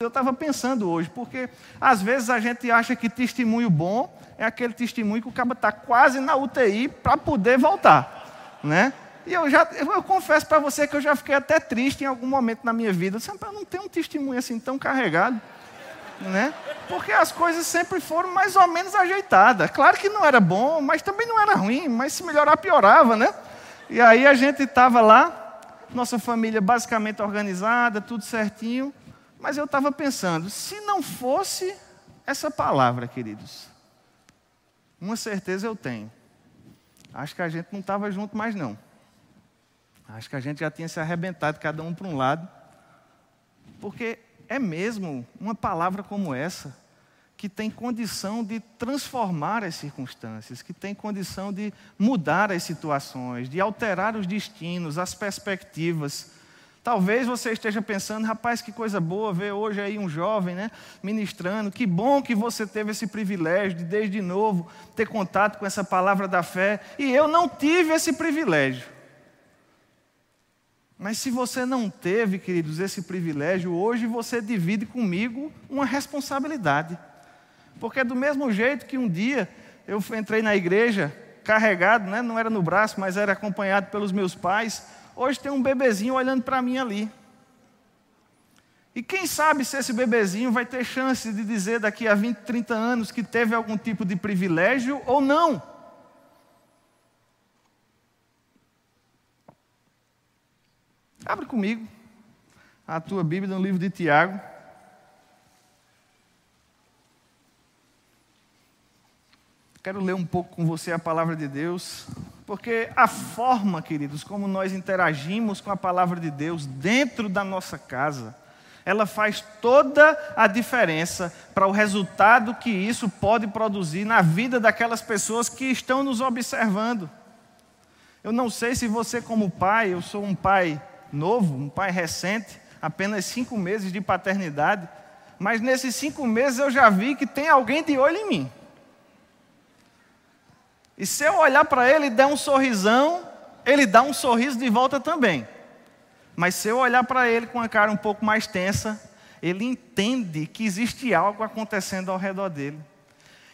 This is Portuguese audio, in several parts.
Eu estava pensando hoje, porque às vezes a gente acha que testemunho bom é aquele testemunho que o cara está quase na UTI para poder voltar, né? E eu já, eu, confesso para você que eu já fiquei até triste em algum momento na minha vida. Eu não tem um testemunho assim tão carregado, né? Porque as coisas sempre foram mais ou menos ajeitadas. Claro que não era bom, mas também não era ruim. Mas se melhorar, piorava, né? E aí a gente estava lá, nossa família basicamente organizada, tudo certinho. Mas eu estava pensando, se não fosse essa palavra, queridos, uma certeza eu tenho. Acho que a gente não estava junto mais não. Acho que a gente já tinha se arrebentado cada um para um lado. Porque é mesmo uma palavra como essa que tem condição de transformar as circunstâncias, que tem condição de mudar as situações, de alterar os destinos, as perspectivas. Talvez você esteja pensando, rapaz, que coisa boa ver hoje aí um jovem, né, ministrando. Que bom que você teve esse privilégio de desde novo ter contato com essa palavra da fé. E eu não tive esse privilégio. Mas se você não teve, queridos, esse privilégio, hoje você divide comigo uma responsabilidade. Porque do mesmo jeito que um dia eu entrei na igreja carregado, né, não era no braço, mas era acompanhado pelos meus pais, Hoje tem um bebezinho olhando para mim ali. E quem sabe se esse bebezinho vai ter chance de dizer daqui a 20, 30 anos que teve algum tipo de privilégio ou não. Abre comigo a tua Bíblia no livro de Tiago. Quero ler um pouco com você a palavra de Deus. Porque a forma, queridos, como nós interagimos com a palavra de Deus dentro da nossa casa, ela faz toda a diferença para o resultado que isso pode produzir na vida daquelas pessoas que estão nos observando. Eu não sei se você, como pai, eu sou um pai novo, um pai recente, apenas cinco meses de paternidade, mas nesses cinco meses eu já vi que tem alguém de olho em mim. E se eu olhar para ele e der um sorrisão, ele dá um sorriso de volta também. Mas se eu olhar para ele com a cara um pouco mais tensa, ele entende que existe algo acontecendo ao redor dele.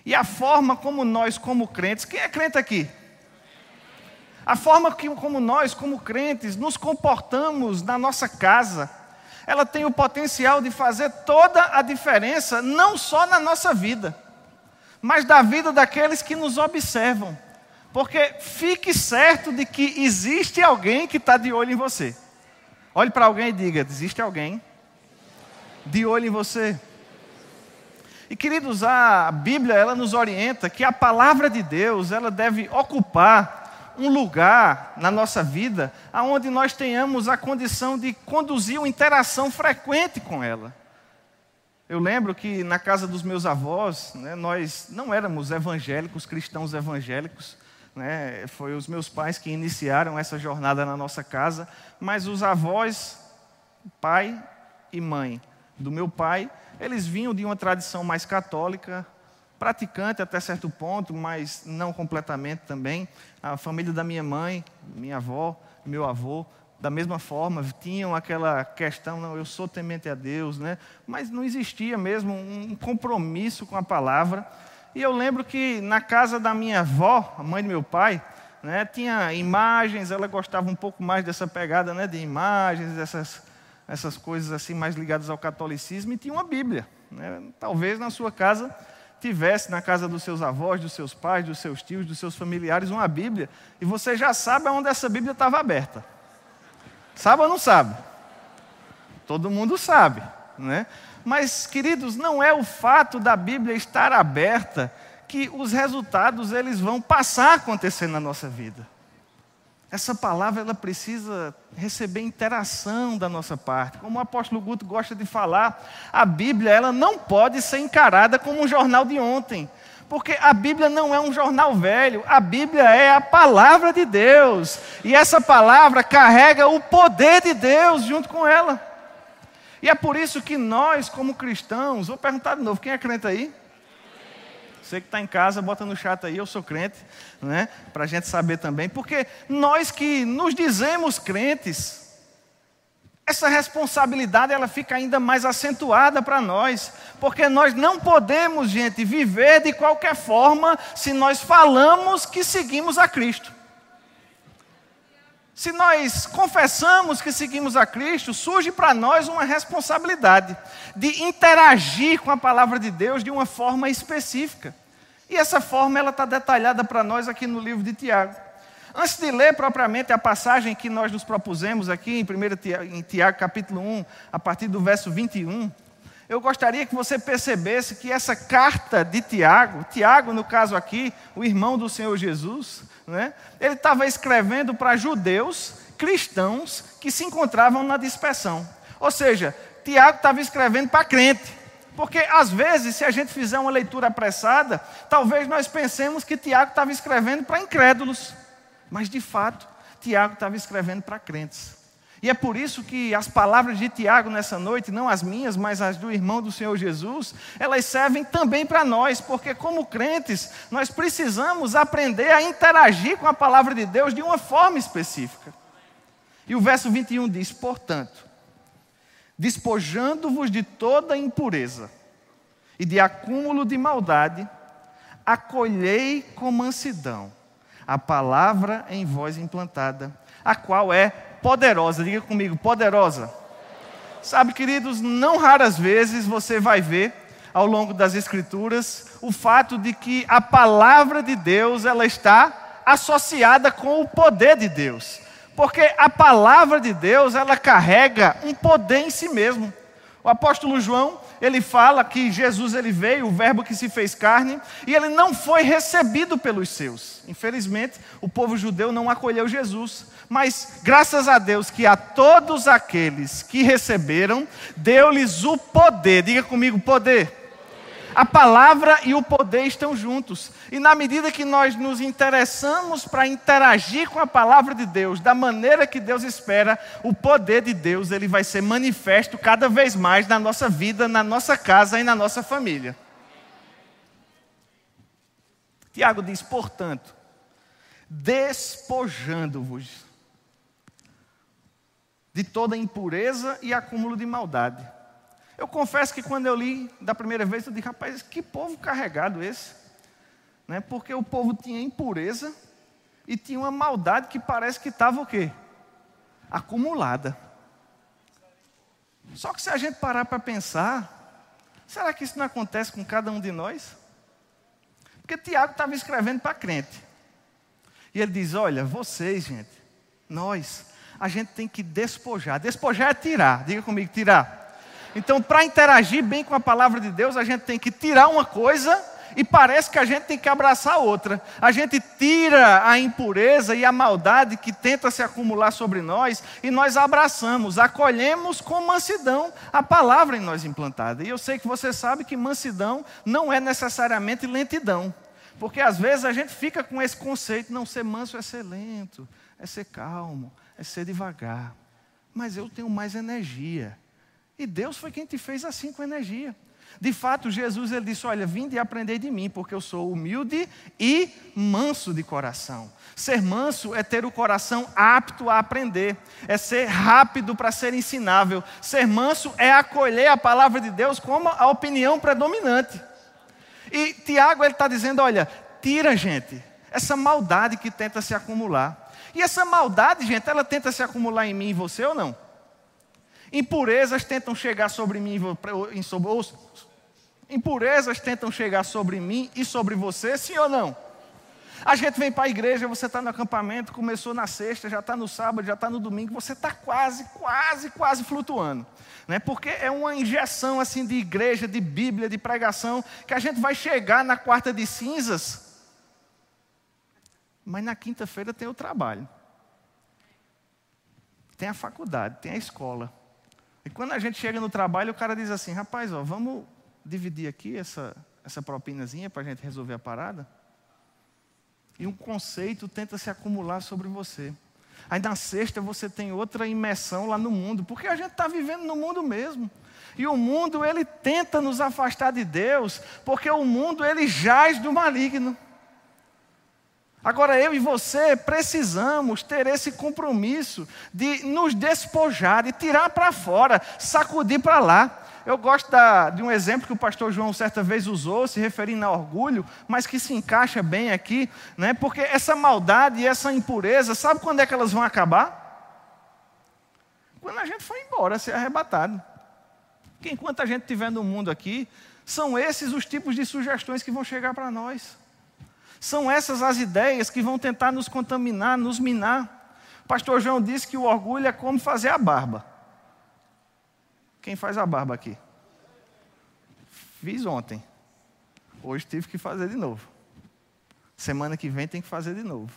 E a forma como nós, como crentes, quem é crente aqui? A forma que, como nós, como crentes, nos comportamos na nossa casa, ela tem o potencial de fazer toda a diferença, não só na nossa vida, mas da vida daqueles que nos observam. Porque fique certo de que existe alguém que está de olho em você. Olhe para alguém e diga: existe alguém de olho em você. E queridos, a Bíblia ela nos orienta que a palavra de Deus ela deve ocupar um lugar na nossa vida aonde nós tenhamos a condição de conduzir uma interação frequente com ela. Eu lembro que na casa dos meus avós, né, nós não éramos evangélicos, cristãos evangélicos. Né, foi os meus pais que iniciaram essa jornada na nossa casa, mas os avós, pai e mãe do meu pai, eles vinham de uma tradição mais católica, praticante até certo ponto, mas não completamente também. A família da minha mãe, minha avó, meu avô, da mesma forma, tinham aquela questão, não, eu sou temente a Deus, né? mas não existia mesmo um compromisso com a palavra. E eu lembro que na casa da minha avó, a mãe do meu pai, né, tinha imagens, ela gostava um pouco mais dessa pegada né, de imagens, dessas essas coisas assim mais ligadas ao catolicismo, e tinha uma Bíblia. Né? Talvez na sua casa tivesse, na casa dos seus avós, dos seus pais, dos seus tios, dos seus familiares, uma Bíblia, e você já sabe onde essa Bíblia estava aberta. Sabe ou não sabe? Todo mundo sabe, né? Mas, queridos, não é o fato da Bíblia estar aberta que os resultados eles vão passar a acontecer na nossa vida. Essa palavra ela precisa receber interação da nossa parte. Como o apóstolo Guto gosta de falar, a Bíblia ela não pode ser encarada como um jornal de ontem. Porque a Bíblia não é um jornal velho, a Bíblia é a palavra de Deus. E essa palavra carrega o poder de Deus junto com ela. E é por isso que nós, como cristãos, vou perguntar de novo: quem é crente aí? Você que está em casa, bota no chat aí, eu sou crente, né? Para a gente saber também. Porque nós que nos dizemos crentes, essa responsabilidade ela fica ainda mais acentuada para nós, porque nós não podemos, gente, viver de qualquer forma se nós falamos que seguimos a Cristo. Se nós confessamos que seguimos a Cristo, surge para nós uma responsabilidade de interagir com a palavra de Deus de uma forma específica. E essa forma ela está detalhada para nós aqui no livro de Tiago. Antes de ler propriamente a passagem que nós nos propusemos aqui em 1 Tiago, capítulo 1, a partir do verso 21, eu gostaria que você percebesse que essa carta de Tiago, Tiago, no caso aqui, o irmão do Senhor Jesus, né, ele estava escrevendo para judeus cristãos que se encontravam na dispersão. Ou seja, Tiago estava escrevendo para crente. Porque às vezes, se a gente fizer uma leitura apressada, talvez nós pensemos que Tiago estava escrevendo para incrédulos. Mas de fato, Tiago estava escrevendo para crentes. E é por isso que as palavras de Tiago nessa noite, não as minhas, mas as do irmão do Senhor Jesus, elas servem também para nós, porque como crentes, nós precisamos aprender a interagir com a palavra de Deus de uma forma específica. E o verso 21 diz: Portanto, despojando-vos de toda impureza e de acúmulo de maldade, acolhei com mansidão a palavra em vós implantada, a qual é poderosa. Diga comigo, poderosa. Sabe, queridos, não raras vezes você vai ver ao longo das escrituras o fato de que a palavra de Deus ela está associada com o poder de Deus. Porque a palavra de Deus, ela carrega um poder em si mesmo. O apóstolo João, ele fala que Jesus ele veio, o verbo que se fez carne, e ele não foi recebido pelos seus. Infelizmente, o povo judeu não acolheu Jesus. Mas graças a Deus que a todos aqueles que receberam, deu-lhes o poder. Diga comigo, poder a palavra e o poder estão juntos. E na medida que nós nos interessamos para interagir com a palavra de Deus, da maneira que Deus espera, o poder de Deus ele vai ser manifesto cada vez mais na nossa vida, na nossa casa e na nossa família. Tiago diz, portanto, despojando-vos de toda impureza e acúmulo de maldade eu confesso que quando eu li da primeira vez, eu disse, rapaz, que povo carregado esse. Né? Porque o povo tinha impureza e tinha uma maldade que parece que estava o quê? Acumulada. Só que se a gente parar para pensar, será que isso não acontece com cada um de nós? Porque Tiago estava escrevendo para crente. E ele diz: Olha, vocês, gente, nós, a gente tem que despojar. Despojar é tirar. Diga comigo, tirar. Então, para interagir bem com a palavra de Deus, a gente tem que tirar uma coisa e parece que a gente tem que abraçar outra. A gente tira a impureza e a maldade que tenta se acumular sobre nós e nós abraçamos, acolhemos com mansidão a palavra em nós implantada. E eu sei que você sabe que mansidão não é necessariamente lentidão. Porque às vezes a gente fica com esse conceito, não ser manso é ser lento, é ser calmo, é ser devagar. Mas eu tenho mais energia. E Deus foi quem te fez assim com energia. De fato, Jesus ele disse: Olha, vinde e aprendei de mim, porque eu sou humilde e manso de coração. Ser manso é ter o coração apto a aprender, é ser rápido para ser ensinável. Ser manso é acolher a palavra de Deus como a opinião predominante. E Tiago está dizendo: Olha, tira, gente, essa maldade que tenta se acumular. E essa maldade, gente, ela tenta se acumular em mim e você ou não? Impurezas tentam chegar sobre mim em sobre, ou, impurezas tentam chegar sobre mim e sobre você, sim ou não? A gente vem para a igreja, você está no acampamento, começou na sexta, já está no sábado, já está no domingo, você está quase, quase, quase flutuando. Né? Porque é uma injeção assim de igreja, de Bíblia, de pregação, que a gente vai chegar na quarta de cinzas, mas na quinta-feira tem o trabalho, tem a faculdade, tem a escola. E quando a gente chega no trabalho, o cara diz assim: rapaz, ó, vamos dividir aqui essa, essa propinazinha para a gente resolver a parada? E um conceito tenta se acumular sobre você. Aí na sexta você tem outra imersão lá no mundo, porque a gente está vivendo no mundo mesmo. E o mundo ele tenta nos afastar de Deus, porque o mundo ele jaz do maligno. Agora eu e você precisamos ter esse compromisso de nos despojar, de tirar para fora, sacudir para lá. Eu gosto da, de um exemplo que o pastor João certa vez usou, se referindo ao orgulho, mas que se encaixa bem aqui, né? porque essa maldade e essa impureza, sabe quando é que elas vão acabar? Quando a gente for embora, ser arrebatado. Porque enquanto a gente estiver no mundo aqui, são esses os tipos de sugestões que vão chegar para nós. São essas as ideias que vão tentar nos contaminar, nos minar. Pastor João disse que o orgulho é como fazer a barba. Quem faz a barba aqui? Fiz ontem. Hoje tive que fazer de novo. Semana que vem tem que fazer de novo.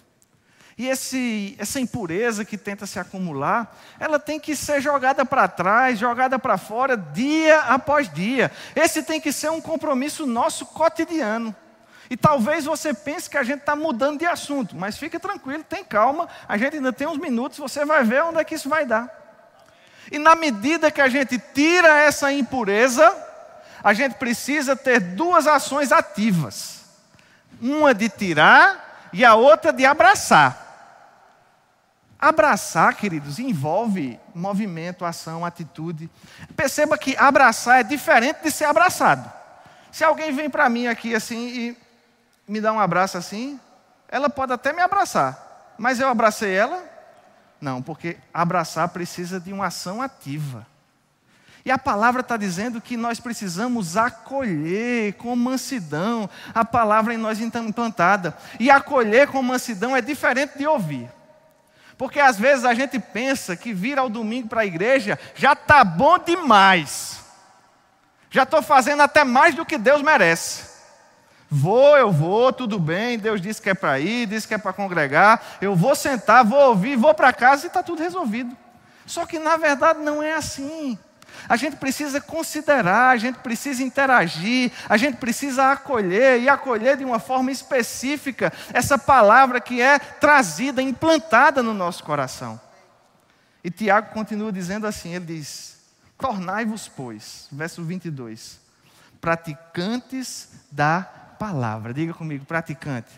E esse, essa impureza que tenta se acumular, ela tem que ser jogada para trás, jogada para fora, dia após dia. Esse tem que ser um compromisso nosso cotidiano. E talvez você pense que a gente está mudando de assunto, mas fique tranquilo, tem calma, a gente ainda tem uns minutos, você vai ver onde é que isso vai dar. E na medida que a gente tira essa impureza, a gente precisa ter duas ações ativas: uma de tirar e a outra de abraçar. Abraçar, queridos, envolve movimento, ação, atitude. Perceba que abraçar é diferente de ser abraçado. Se alguém vem para mim aqui assim e me dá um abraço assim, ela pode até me abraçar, mas eu abracei ela? Não, porque abraçar precisa de uma ação ativa. E a palavra está dizendo que nós precisamos acolher com mansidão a palavra em nós implantada. E acolher com mansidão é diferente de ouvir. Porque às vezes a gente pensa que vir ao domingo para a igreja já está bom demais. Já estou fazendo até mais do que Deus merece. Vou, eu vou, tudo bem. Deus disse que é para ir, disse que é para congregar. Eu vou sentar, vou ouvir, vou para casa e está tudo resolvido. Só que na verdade não é assim. A gente precisa considerar, a gente precisa interagir, a gente precisa acolher e acolher de uma forma específica essa palavra que é trazida, implantada no nosso coração. E Tiago continua dizendo assim: ele diz: Tornai-vos, pois, verso 22, praticantes da palavra. Diga comigo, praticante.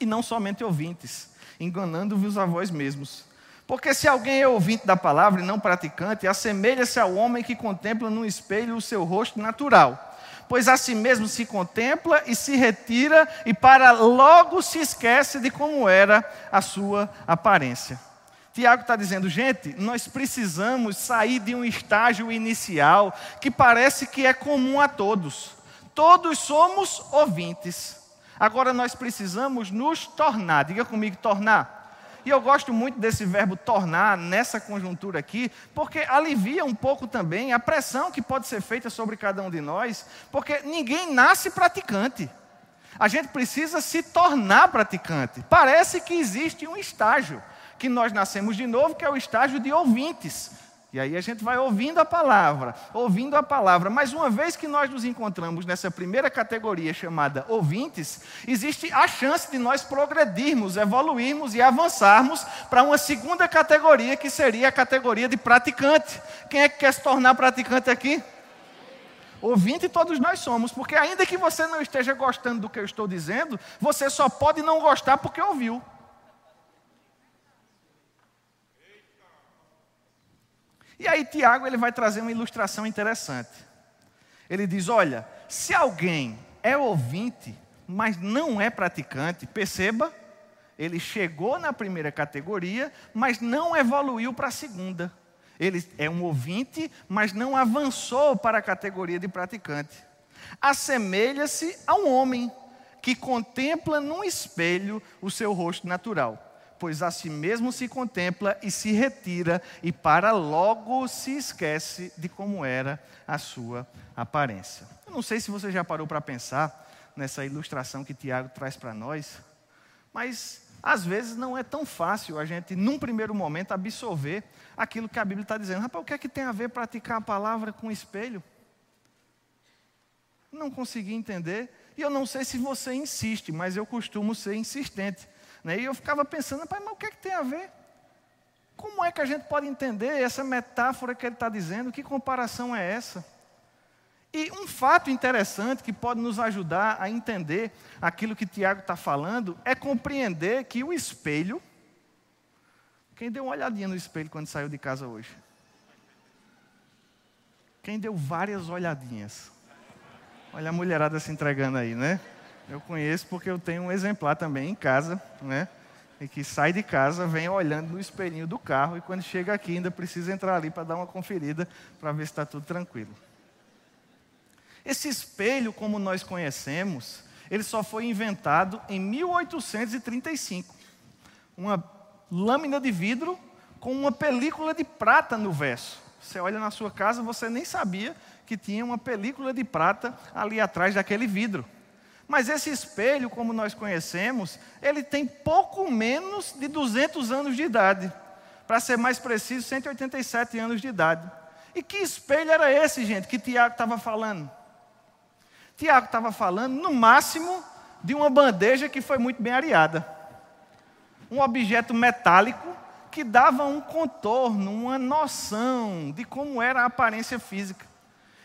E não somente ouvintes, enganando-vos a vós mesmos. Porque se alguém é ouvinte da palavra e não praticante, assemelha-se ao homem que contempla no espelho o seu rosto natural. Pois a si mesmo se contempla e se retira, e para logo se esquece de como era a sua aparência. Tiago está dizendo, gente, nós precisamos sair de um estágio inicial que parece que é comum a todos. Todos somos ouvintes. Agora nós precisamos nos tornar. Diga comigo, tornar. E eu gosto muito desse verbo tornar nessa conjuntura aqui, porque alivia um pouco também a pressão que pode ser feita sobre cada um de nós, porque ninguém nasce praticante. A gente precisa se tornar praticante. Parece que existe um estágio que nós nascemos de novo, que é o estágio de ouvintes. E aí a gente vai ouvindo a palavra, ouvindo a palavra. Mas uma vez que nós nos encontramos nessa primeira categoria chamada ouvintes, existe a chance de nós progredirmos, evoluirmos e avançarmos para uma segunda categoria, que seria a categoria de praticante. Quem é que quer se tornar praticante aqui? Ouvinte todos nós somos, porque ainda que você não esteja gostando do que eu estou dizendo, você só pode não gostar porque ouviu. E aí Tiago ele vai trazer uma ilustração interessante. Ele diz: "Olha, se alguém é ouvinte, mas não é praticante, perceba, ele chegou na primeira categoria, mas não evoluiu para a segunda. Ele é um ouvinte, mas não avançou para a categoria de praticante. Assemelha-se a um homem que contempla num espelho o seu rosto natural pois a si mesmo se contempla e se retira, e para logo se esquece de como era a sua aparência. Eu não sei se você já parou para pensar nessa ilustração que Tiago traz para nós, mas às vezes não é tão fácil a gente, num primeiro momento, absorver aquilo que a Bíblia está dizendo. Rapaz, o que é que tem a ver praticar a palavra com espelho? Não consegui entender. E eu não sei se você insiste, mas eu costumo ser insistente. Né? E eu ficava pensando, mas o que, é que tem a ver? Como é que a gente pode entender essa metáfora que ele está dizendo? Que comparação é essa? E um fato interessante que pode nos ajudar a entender aquilo que Tiago está falando é compreender que o espelho. Quem deu uma olhadinha no espelho quando saiu de casa hoje? Quem deu várias olhadinhas? Olha a mulherada se entregando aí, né? Eu conheço porque eu tenho um exemplar também em casa, né? E que sai de casa, vem olhando no espelhinho do carro e quando chega aqui ainda precisa entrar ali para dar uma conferida para ver se está tudo tranquilo. Esse espelho, como nós conhecemos, ele só foi inventado em 1835. Uma lâmina de vidro com uma película de prata no verso. Você olha na sua casa, você nem sabia que tinha uma película de prata ali atrás daquele vidro. Mas esse espelho, como nós conhecemos, ele tem pouco menos de 200 anos de idade. Para ser mais preciso, 187 anos de idade. E que espelho era esse, gente, que Tiago estava falando? Tiago estava falando, no máximo, de uma bandeja que foi muito bem areada. Um objeto metálico que dava um contorno, uma noção de como era a aparência física.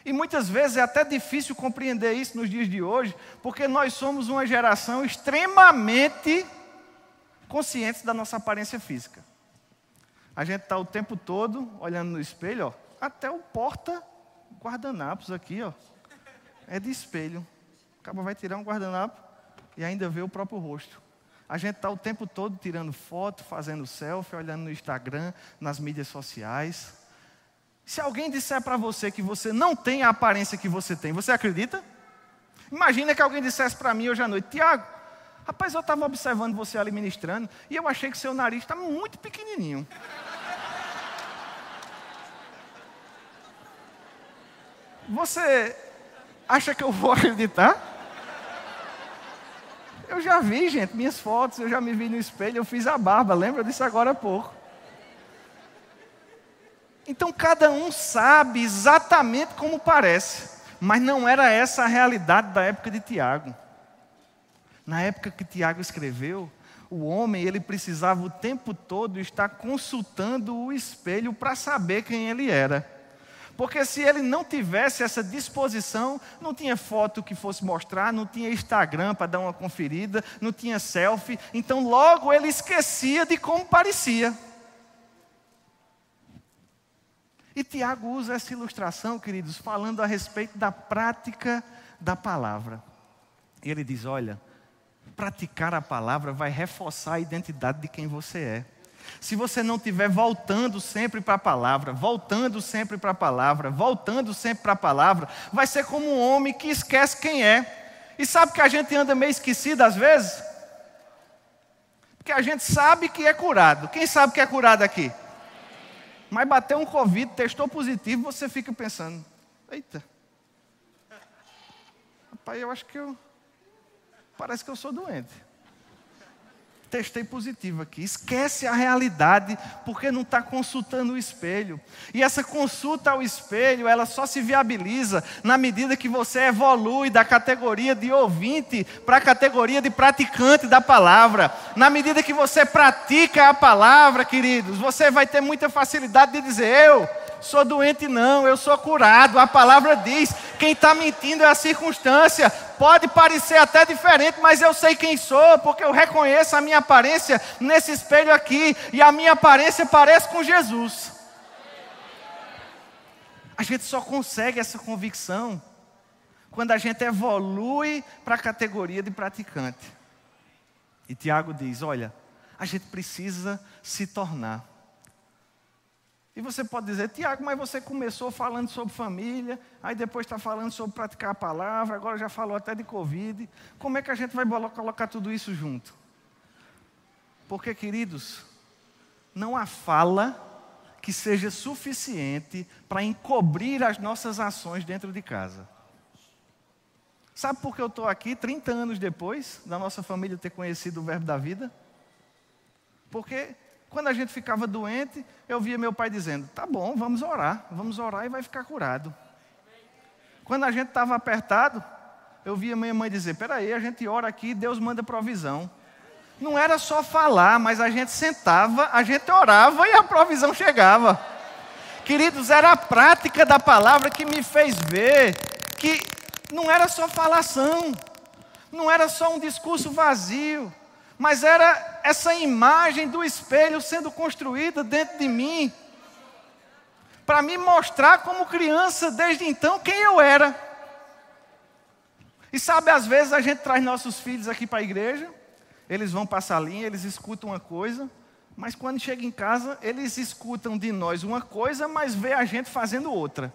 E muitas vezes é até difícil compreender isso nos dias de hoje, porque nós somos uma geração extremamente consciente da nossa aparência física. A gente está o tempo todo olhando no espelho, ó, até o porta guardanapos aqui, ó, é de espelho. O cara vai tirar um guardanapo e ainda vê o próprio rosto. A gente está o tempo todo tirando foto, fazendo selfie, olhando no Instagram, nas mídias sociais. Se alguém disser para você que você não tem a aparência que você tem, você acredita? Imagina que alguém dissesse para mim hoje à noite, Tiago, rapaz, eu estava observando você ali ministrando e eu achei que seu nariz está muito pequenininho. Você Acha que eu vou acreditar? Eu já vi, gente, minhas fotos, eu já me vi no espelho, eu fiz a barba, lembra disso agora há pouco. Então cada um sabe exatamente como parece, mas não era essa a realidade da época de Tiago. Na época que Tiago escreveu, o homem ele precisava o tempo todo estar consultando o espelho para saber quem ele era. Porque se ele não tivesse essa disposição, não tinha foto que fosse mostrar, não tinha Instagram para dar uma conferida, não tinha selfie, então logo ele esquecia de como parecia. E Tiago usa essa ilustração, queridos, falando a respeito da prática da palavra. E ele diz: olha, praticar a palavra vai reforçar a identidade de quem você é. Se você não estiver voltando sempre para a palavra, voltando sempre para a palavra, voltando sempre para a palavra, vai ser como um homem que esquece quem é. E sabe que a gente anda meio esquecido às vezes? Porque a gente sabe que é curado. Quem sabe que é curado aqui? Mas bateu um Covid, testou positivo, você fica pensando: eita, rapaz, eu acho que eu. Parece que eu sou doente testei positivo aqui. Esquece a realidade porque não está consultando o espelho. E essa consulta ao espelho, ela só se viabiliza na medida que você evolui da categoria de ouvinte para a categoria de praticante da palavra. Na medida que você pratica a palavra, queridos, você vai ter muita facilidade de dizer: Eu sou doente, não, eu sou curado. A palavra diz: quem está mentindo é a circunstância. Pode parecer até diferente, mas eu sei quem sou, porque eu reconheço a minha aparência nesse espelho aqui, e a minha aparência parece com Jesus. A gente só consegue essa convicção quando a gente evolui para a categoria de praticante. E Tiago diz: olha, a gente precisa se tornar. E você pode dizer, Tiago, mas você começou falando sobre família, aí depois está falando sobre praticar a palavra, agora já falou até de Covid. Como é que a gente vai colocar tudo isso junto? Porque, queridos, não há fala que seja suficiente para encobrir as nossas ações dentro de casa. Sabe por que eu estou aqui 30 anos depois da nossa família ter conhecido o Verbo da Vida? Porque quando a gente ficava doente, eu via meu pai dizendo: tá bom, vamos orar, vamos orar e vai ficar curado. Quando a gente estava apertado, eu via minha mãe dizer: peraí, a gente ora aqui, Deus manda provisão. Não era só falar, mas a gente sentava, a gente orava e a provisão chegava. Queridos, era a prática da palavra que me fez ver que não era só falação, não era só um discurso vazio, mas era essa imagem do espelho sendo construída dentro de mim, para me mostrar como criança, desde então, quem eu era. E sabe, às vezes a gente traz nossos filhos aqui para a igreja, eles vão passar a linha, eles escutam uma coisa, mas quando chega em casa, eles escutam de nós uma coisa, mas vê a gente fazendo outra.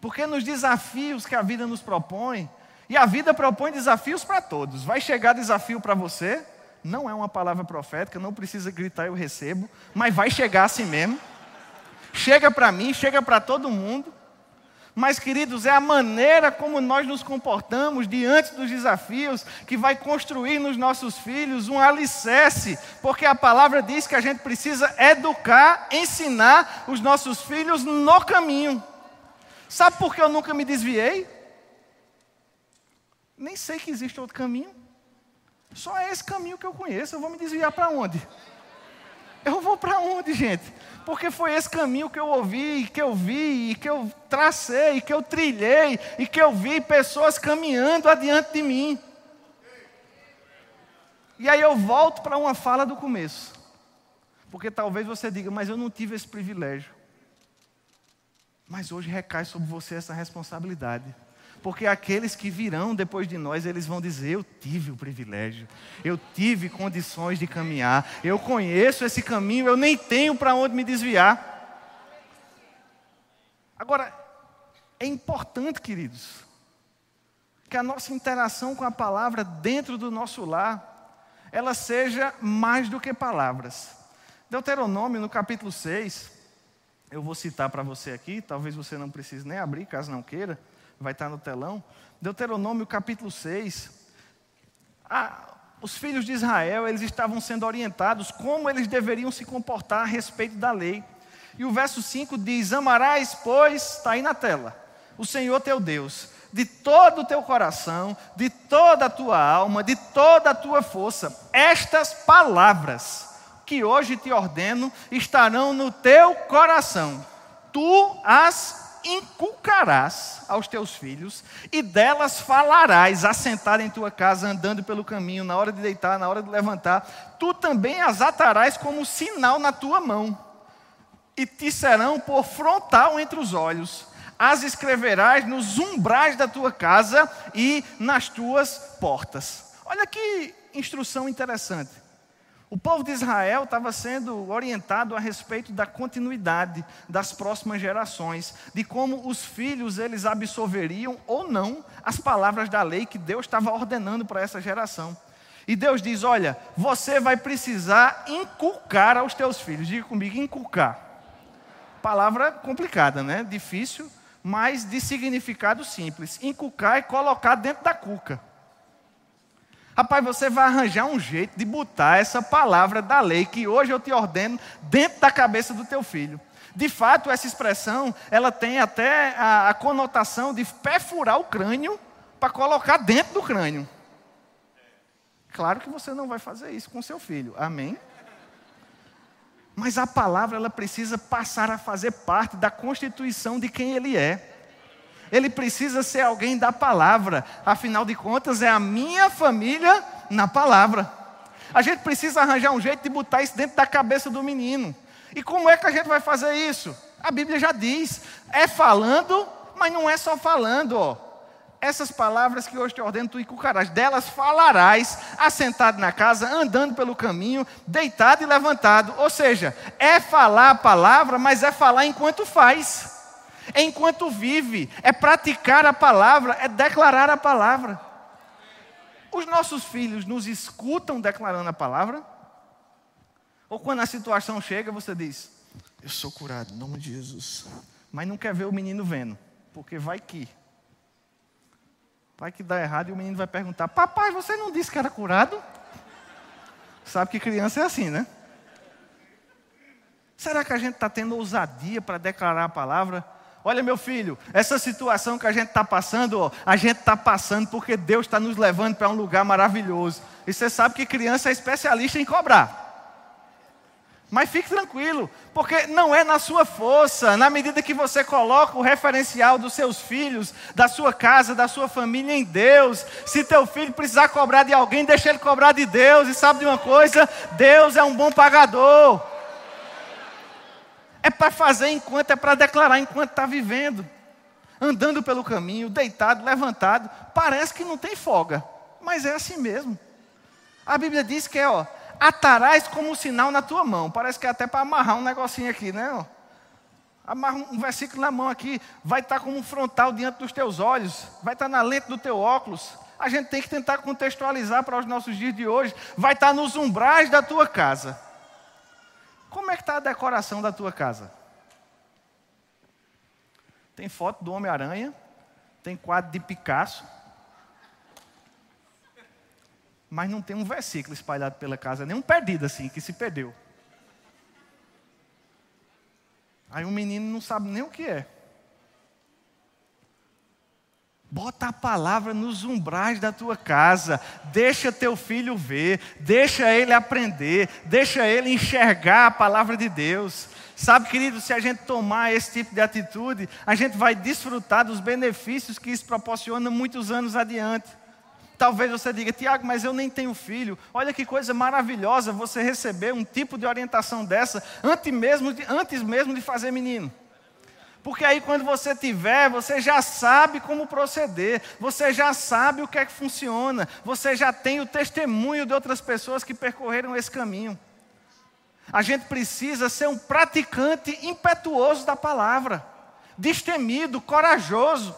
Porque nos desafios que a vida nos propõe, e a vida propõe desafios para todos. Vai chegar desafio para você, não é uma palavra profética, não precisa gritar eu recebo, mas vai chegar assim mesmo. Chega para mim, chega para todo mundo. Mas, queridos, é a maneira como nós nos comportamos diante dos desafios que vai construir nos nossos filhos um alicerce, porque a palavra diz que a gente precisa educar, ensinar os nossos filhos no caminho. Sabe por que eu nunca me desviei? Nem sei que existe outro caminho. Só é esse caminho que eu conheço. Eu vou me desviar para onde? Eu vou para onde, gente? Porque foi esse caminho que eu ouvi, que eu vi, que eu tracei, que eu trilhei, e que eu vi pessoas caminhando adiante de mim. E aí eu volto para uma fala do começo. Porque talvez você diga, mas eu não tive esse privilégio. Mas hoje recai sobre você essa responsabilidade. Porque aqueles que virão depois de nós, eles vão dizer: Eu tive o privilégio, eu tive condições de caminhar, eu conheço esse caminho, eu nem tenho para onde me desviar. Agora, é importante, queridos, que a nossa interação com a palavra dentro do nosso lar, ela seja mais do que palavras. Deuteronômio, no capítulo 6, eu vou citar para você aqui, talvez você não precise nem abrir, caso não queira vai estar no telão. Deuteronômio capítulo 6. Ah, os filhos de Israel, eles estavam sendo orientados como eles deveriam se comportar a respeito da lei. E o verso 5 diz: Amarás, pois, está aí na tela, o Senhor teu Deus, de todo o teu coração, de toda a tua alma, de toda a tua força. Estas palavras que hoje te ordeno estarão no teu coração. Tu as inculcarás aos teus filhos, e delas falarás, assentado em tua casa, andando pelo caminho, na hora de deitar, na hora de levantar. Tu também as atarás como sinal na tua mão, e te serão por frontal entre os olhos. As escreverás nos umbrais da tua casa e nas tuas portas. Olha que instrução interessante. O povo de Israel estava sendo orientado a respeito da continuidade das próximas gerações, de como os filhos eles absorveriam ou não as palavras da lei que Deus estava ordenando para essa geração. E Deus diz: Olha, você vai precisar inculcar aos teus filhos. Diga comigo, inculcar. Palavra complicada, né? Difícil, mas de significado simples. Inculcar é colocar dentro da cuca. Rapaz, você vai arranjar um jeito de botar essa palavra da lei que hoje eu te ordeno dentro da cabeça do teu filho. De fato, essa expressão, ela tem até a, a conotação de perfurar o crânio para colocar dentro do crânio. Claro que você não vai fazer isso com seu filho. Amém? Mas a palavra ela precisa passar a fazer parte da constituição de quem ele é ele precisa ser alguém da palavra. Afinal de contas, é a minha família na palavra. A gente precisa arranjar um jeito de botar isso dentro da cabeça do menino. E como é que a gente vai fazer isso? A Bíblia já diz: é falando, mas não é só falando, ó. Essas palavras que hoje te ordeno, tu inculcarás, delas falarás, assentado na casa, andando pelo caminho, deitado e levantado. Ou seja, é falar a palavra, mas é falar enquanto faz é enquanto vive, é praticar a palavra, é declarar a palavra. Os nossos filhos nos escutam declarando a palavra? Ou quando a situação chega, você diz: Eu sou curado, em nome de Jesus. Mas não quer ver o menino vendo, porque vai que. Vai que dá errado e o menino vai perguntar: Papai, você não disse que era curado? Sabe que criança é assim, né? Será que a gente está tendo ousadia para declarar a palavra? Olha, meu filho, essa situação que a gente está passando, ó, a gente está passando porque Deus está nos levando para um lugar maravilhoso. E você sabe que criança é especialista em cobrar. Mas fique tranquilo, porque não é na sua força, na medida que você coloca o referencial dos seus filhos, da sua casa, da sua família em Deus. Se teu filho precisar cobrar de alguém, deixa ele cobrar de Deus. E sabe de uma coisa? Deus é um bom pagador. É para fazer enquanto, é para declarar enquanto está vivendo. Andando pelo caminho, deitado, levantado. Parece que não tem folga, mas é assim mesmo. A Bíblia diz que é, ó, atarás como um sinal na tua mão. Parece que é até para amarrar um negocinho aqui, né? Amarra um versículo na mão aqui, vai estar como um frontal diante dos teus olhos, vai estar na lente do teu óculos. A gente tem que tentar contextualizar para os nossos dias de hoje. Vai estar nos umbrais da tua casa. Como é que está a decoração da tua casa? Tem foto do Homem-Aranha, tem quadro de Picasso, mas não tem um versículo espalhado pela casa, nem um perdido assim, que se perdeu. Aí o menino não sabe nem o que é. Bota a palavra nos umbrais da tua casa, deixa teu filho ver, deixa ele aprender, deixa ele enxergar a palavra de Deus. Sabe, querido, se a gente tomar esse tipo de atitude, a gente vai desfrutar dos benefícios que isso proporciona muitos anos adiante. Talvez você diga, Tiago, mas eu nem tenho filho. Olha que coisa maravilhosa você receber um tipo de orientação dessa antes mesmo de, antes mesmo de fazer menino. Porque aí quando você tiver, você já sabe como proceder, você já sabe o que é que funciona, você já tem o testemunho de outras pessoas que percorreram esse caminho. A gente precisa ser um praticante impetuoso da palavra, destemido, corajoso.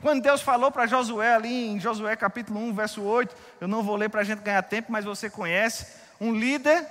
Quando Deus falou para Josué, ali em Josué capítulo 1, verso 8, eu não vou ler para a gente ganhar tempo, mas você conhece, um líder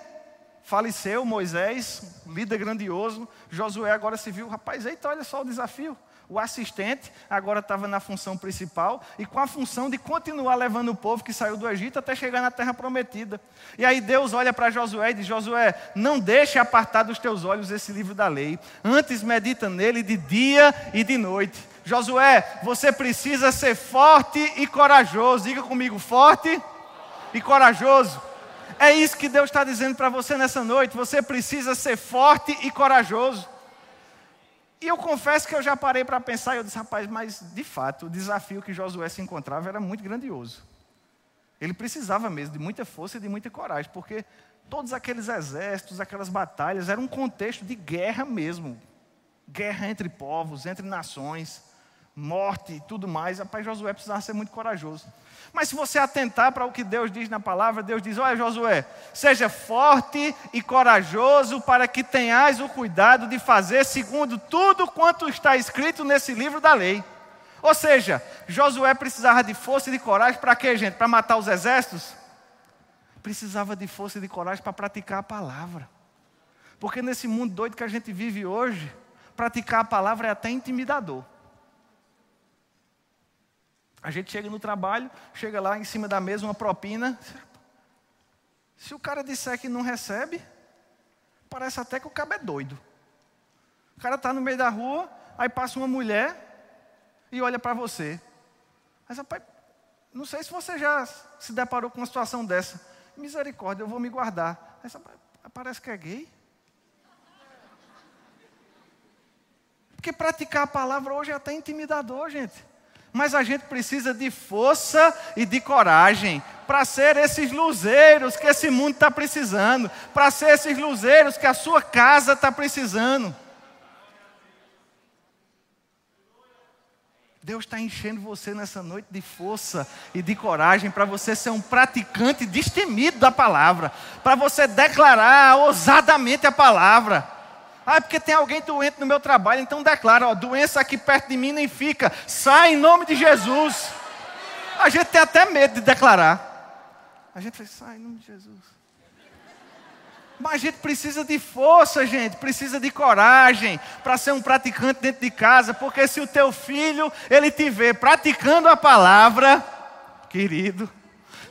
faleceu, Moisés, líder grandioso, Josué agora se viu, rapaz, eita, olha só o desafio. O assistente agora estava na função principal e com a função de continuar levando o povo que saiu do Egito até chegar na terra prometida. E aí Deus olha para Josué e diz: Josué, não deixe apartar dos teus olhos esse livro da lei, antes medita nele de dia e de noite Josué, você precisa ser forte e corajoso. Diga comigo, forte e corajoso. É isso que Deus está dizendo para você nessa noite. Você precisa ser forte e corajoso. E eu confesso que eu já parei para pensar e eu disse, rapaz, mas de fato o desafio que Josué se encontrava era muito grandioso. Ele precisava mesmo de muita força e de muita coragem, porque todos aqueles exércitos, aquelas batalhas, era um contexto de guerra mesmo guerra entre povos, entre nações morte e tudo mais, rapaz, Josué precisava ser muito corajoso. Mas se você atentar para o que Deus diz na palavra, Deus diz: Olha, Josué, seja forte e corajoso para que tenhais o cuidado de fazer segundo tudo quanto está escrito nesse livro da lei. Ou seja, Josué precisava de força e de coragem para quê, gente? Para matar os exércitos? Precisava de força e de coragem para praticar a palavra. Porque nesse mundo doido que a gente vive hoje, praticar a palavra é até intimidador. A gente chega no trabalho, chega lá em cima da mesa uma propina. Se o cara disser que não recebe, parece até que o cabo é doido. O cara está no meio da rua, aí passa uma mulher e olha para você. Mas, rapaz, não sei se você já se deparou com uma situação dessa. Misericórdia, eu vou me guardar. Mas, rapaz, parece que é gay. Porque praticar a palavra hoje é até intimidador, gente. Mas a gente precisa de força e de coragem para ser esses luzeiros que esse mundo está precisando, para ser esses luzeiros que a sua casa está precisando. Deus está enchendo você nessa noite de força e de coragem para você ser um praticante destemido da palavra, para você declarar ousadamente a palavra. Ah, é porque tem alguém doente no meu trabalho, então declara, ó, doença aqui perto de mim nem fica. Sai em nome de Jesus. A gente tem até medo de declarar. A gente faz, sai em nome de Jesus. Mas a gente precisa de força, gente, precisa de coragem para ser um praticante dentro de casa, porque se o teu filho, ele te vê praticando a palavra, querido,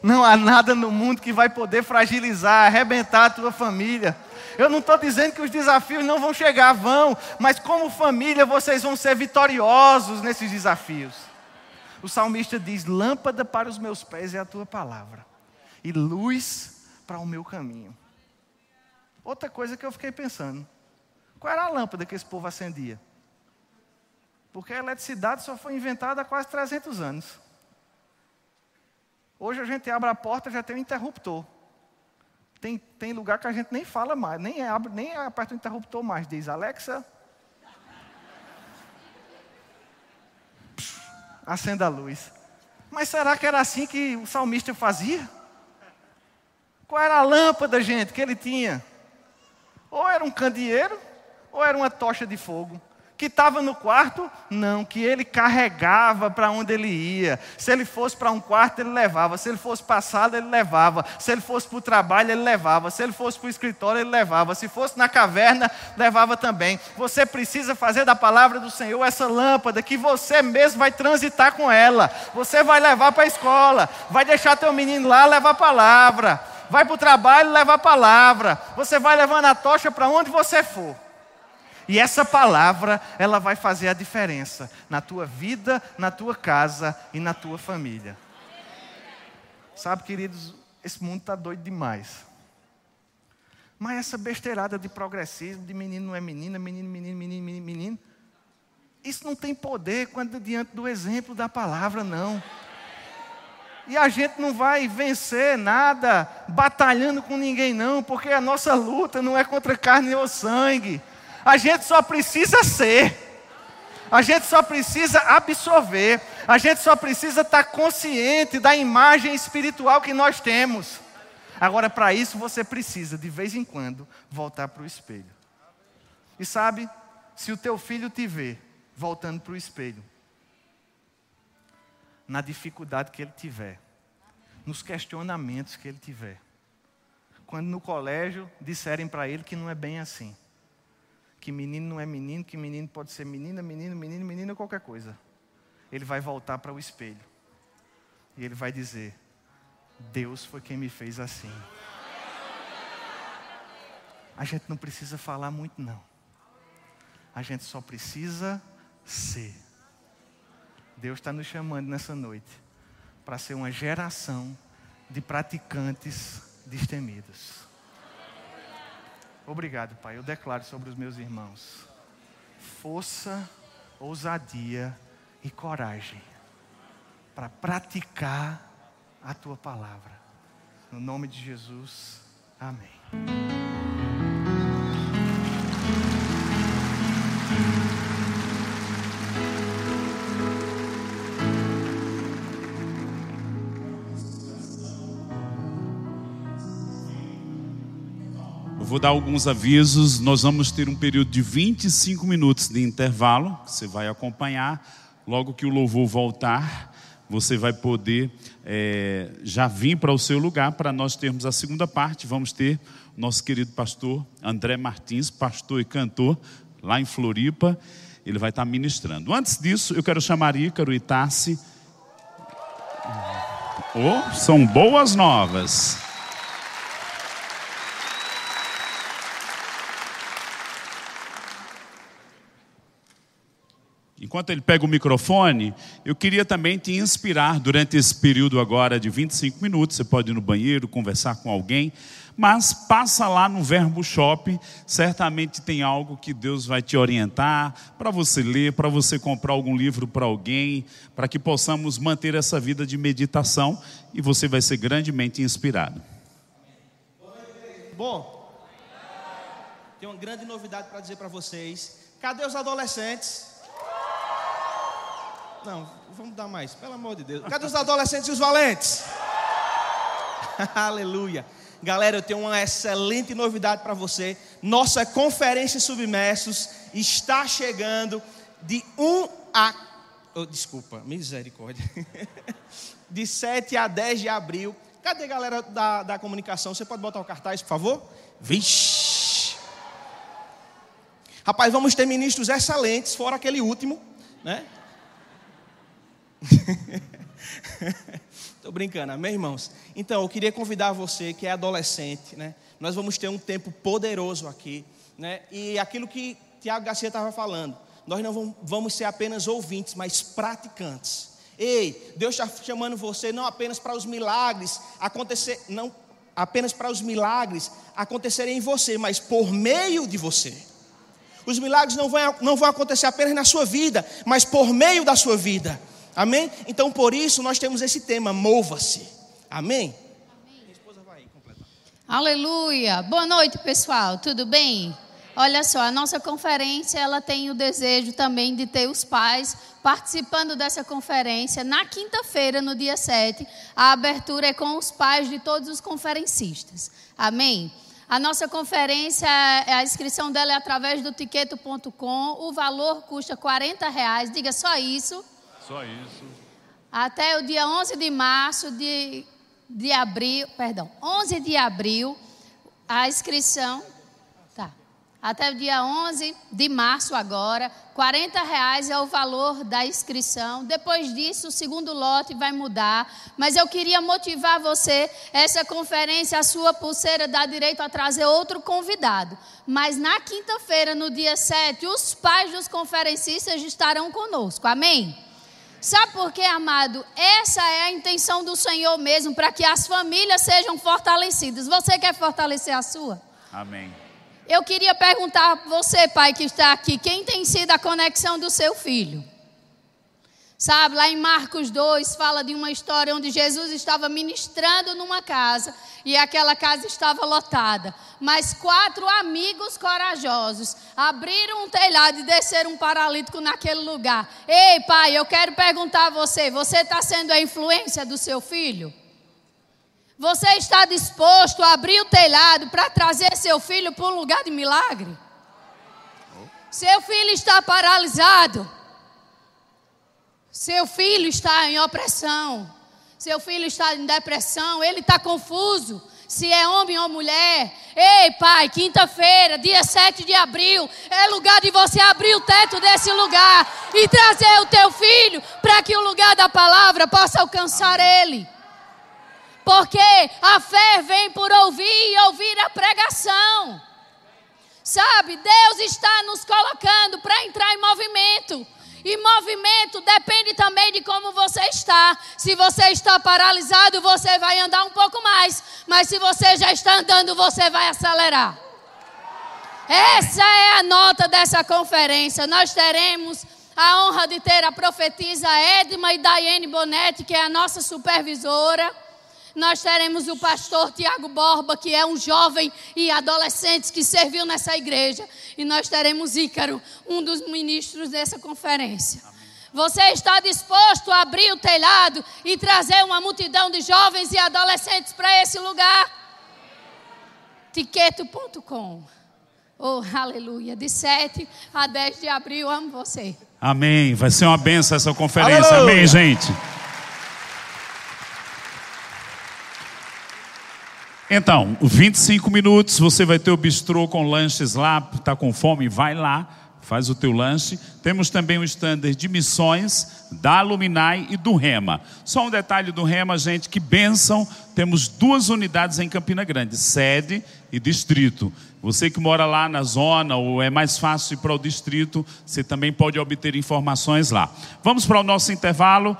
não há nada no mundo que vai poder fragilizar, arrebentar a tua família. Eu não estou dizendo que os desafios não vão chegar, vão, mas como família vocês vão ser vitoriosos nesses desafios. O salmista diz: Lâmpada para os meus pés é a tua palavra, e luz para o meu caminho. Outra coisa que eu fiquei pensando: qual era a lâmpada que esse povo acendia? Porque a eletricidade só foi inventada há quase 300 anos. Hoje a gente abre a porta já tem um interruptor. Tem, tem lugar que a gente nem fala mais, nem abre, nem aperta o interruptor mais. Diz, Alexa, acenda a luz. Mas será que era assim que o salmista fazia? Qual era a lâmpada, gente, que ele tinha? Ou era um candeeiro, ou era uma tocha de fogo que estava no quarto? Não, que ele carregava para onde ele ia. Se ele fosse para um quarto, ele levava. Se ele fosse para a sala, ele levava. Se ele fosse para o trabalho, ele levava. Se ele fosse para o escritório, ele levava. Se fosse na caverna, levava também. Você precisa fazer da palavra do Senhor essa lâmpada que você mesmo vai transitar com ela. Você vai levar para a escola, vai deixar teu menino lá levar a palavra. Vai para o trabalho levar a palavra. Você vai levando a tocha para onde você for. E essa palavra, ela vai fazer a diferença na tua vida, na tua casa e na tua família. Sabe, queridos, esse mundo está doido demais. Mas essa besteirada de progressismo, de menino não é menina, menino, menino, menino, menino, menino, isso não tem poder quando diante do exemplo da palavra, não. E a gente não vai vencer nada batalhando com ninguém, não, porque a nossa luta não é contra carne ou sangue. A gente só precisa ser. A gente só precisa absorver. A gente só precisa estar consciente da imagem espiritual que nós temos. Agora, para isso, você precisa, de vez em quando, voltar para o espelho. E sabe, se o teu filho te vê voltando para o espelho, na dificuldade que ele tiver, nos questionamentos que ele tiver, quando no colégio disserem para ele que não é bem assim que menino não é menino, que menino pode ser menina, menino, menino, menina, qualquer coisa. Ele vai voltar para o espelho. E ele vai dizer: Deus foi quem me fez assim. A gente não precisa falar muito, não. A gente só precisa ser. Deus está nos chamando nessa noite para ser uma geração de praticantes destemidos. Obrigado, Pai. Eu declaro sobre os meus irmãos força, ousadia e coragem para praticar a tua palavra. No nome de Jesus, amém. Vou dar alguns avisos. Nós vamos ter um período de 25 minutos de intervalo, você vai acompanhar. Logo que o louvor voltar, você vai poder é, já vir para o seu lugar para nós termos a segunda parte. Vamos ter nosso querido pastor André Martins, pastor e cantor, lá em Floripa. Ele vai estar ministrando. Antes disso, eu quero chamar Ícaro e Tassi. Oh, são boas novas. Enquanto ele pega o microfone, eu queria também te inspirar durante esse período agora de 25 minutos. Você pode ir no banheiro, conversar com alguém, mas passa lá no Verbo Shop, certamente tem algo que Deus vai te orientar para você ler, para você comprar algum livro para alguém, para que possamos manter essa vida de meditação e você vai ser grandemente inspirado. Bom, tem uma grande novidade para dizer para vocês. Cadê os adolescentes? Não, vamos dar mais, pelo amor de Deus. Cadê os adolescentes e os valentes? Aleluia. Galera, eu tenho uma excelente novidade para você. Nossa conferência Submersos está chegando de 1 a. Oh, desculpa, misericórdia. de 7 a 10 de abril. Cadê a galera da, da comunicação? Você pode botar o cartaz, por favor? Vixe! Rapaz, vamos ter ministros excelentes, fora aquele último, né? Estou brincando, amém, irmãos? Então, eu queria convidar você que é adolescente, né? Nós vamos ter um tempo poderoso aqui, né? E aquilo que Tiago Garcia estava falando, nós não vamos ser apenas ouvintes, mas praticantes. Ei, Deus está chamando você não apenas para os milagres acontecer, não apenas para os milagres acontecerem em você, mas por meio de você. Os milagres não vão, não vão acontecer apenas na sua vida, mas por meio da sua vida. Amém? Então, por isso, nós temos esse tema: mova-se. Amém? Aleluia. Boa noite, pessoal. Tudo bem? Olha só, a nossa conferência, ela tem o desejo também de ter os pais participando dessa conferência. Na quinta-feira, no dia 7, a abertura é com os pais de todos os conferencistas. Amém? A nossa conferência, a inscrição dela é através do tiqueto.com. O valor custa 40 reais. Diga só isso. Só isso. Até o dia 11 de março de de abril, perdão, 11 de abril, a inscrição, tá, até o dia 11 de março agora, 40 reais é o valor da inscrição. Depois disso, o segundo lote vai mudar. Mas eu queria motivar você, essa conferência, a sua pulseira dá direito a trazer outro convidado. Mas na quinta-feira, no dia 7, os pais dos conferencistas estarão conosco. Amém? Sabe por quê, amado? Essa é a intenção do Senhor mesmo, para que as famílias sejam fortalecidas. Você quer fortalecer a sua? Amém. Eu queria perguntar a você, pai, que está aqui, quem tem sido a conexão do seu filho? Sabe, lá em Marcos 2 fala de uma história onde Jesus estava ministrando numa casa e aquela casa estava lotada. Mas quatro amigos corajosos abriram um telhado e desceram um paralítico naquele lugar. Ei, pai, eu quero perguntar a você: você está sendo a influência do seu filho? Você está disposto a abrir o telhado para trazer seu filho para um lugar de milagre? Seu filho está paralisado. Seu filho está em opressão. Seu filho está em depressão. Ele está confuso. Se é homem ou mulher. Ei, pai, quinta-feira, dia 7 de abril, é lugar de você abrir o teto desse lugar e trazer o teu filho para que o lugar da palavra possa alcançar ele. Porque a fé vem por ouvir e ouvir a pregação. Sabe, Deus está nos colocando para entrar em movimento. E movimento depende também de como você está. Se você está paralisado, você vai andar um pouco mais. Mas se você já está andando, você vai acelerar. Essa é a nota dessa conferência. Nós teremos a honra de ter a profetisa Edma e Daiane Bonetti, que é a nossa supervisora. Nós teremos o pastor Tiago Borba, que é um jovem e adolescente que serviu nessa igreja. E nós teremos Ícaro, um dos ministros dessa conferência. Você está disposto a abrir o telhado e trazer uma multidão de jovens e adolescentes para esse lugar? Tiqueto.com. Oh, aleluia. De 7 a 10 de abril, amo você. Amém. Vai ser uma benção essa conferência. Aleluia. Amém, gente. Então, 25 minutos, você vai ter o bistrô com lanches lá, está com fome, vai lá, faz o teu lanche. Temos também o standard de missões da Luminai e do Rema. Só um detalhe do Rema, gente, que benção, temos duas unidades em Campina Grande, sede e distrito. Você que mora lá na zona ou é mais fácil ir para o distrito, você também pode obter informações lá. Vamos para o nosso intervalo.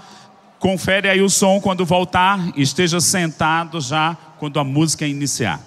Confere aí o som quando voltar, esteja sentado já quando a música iniciar.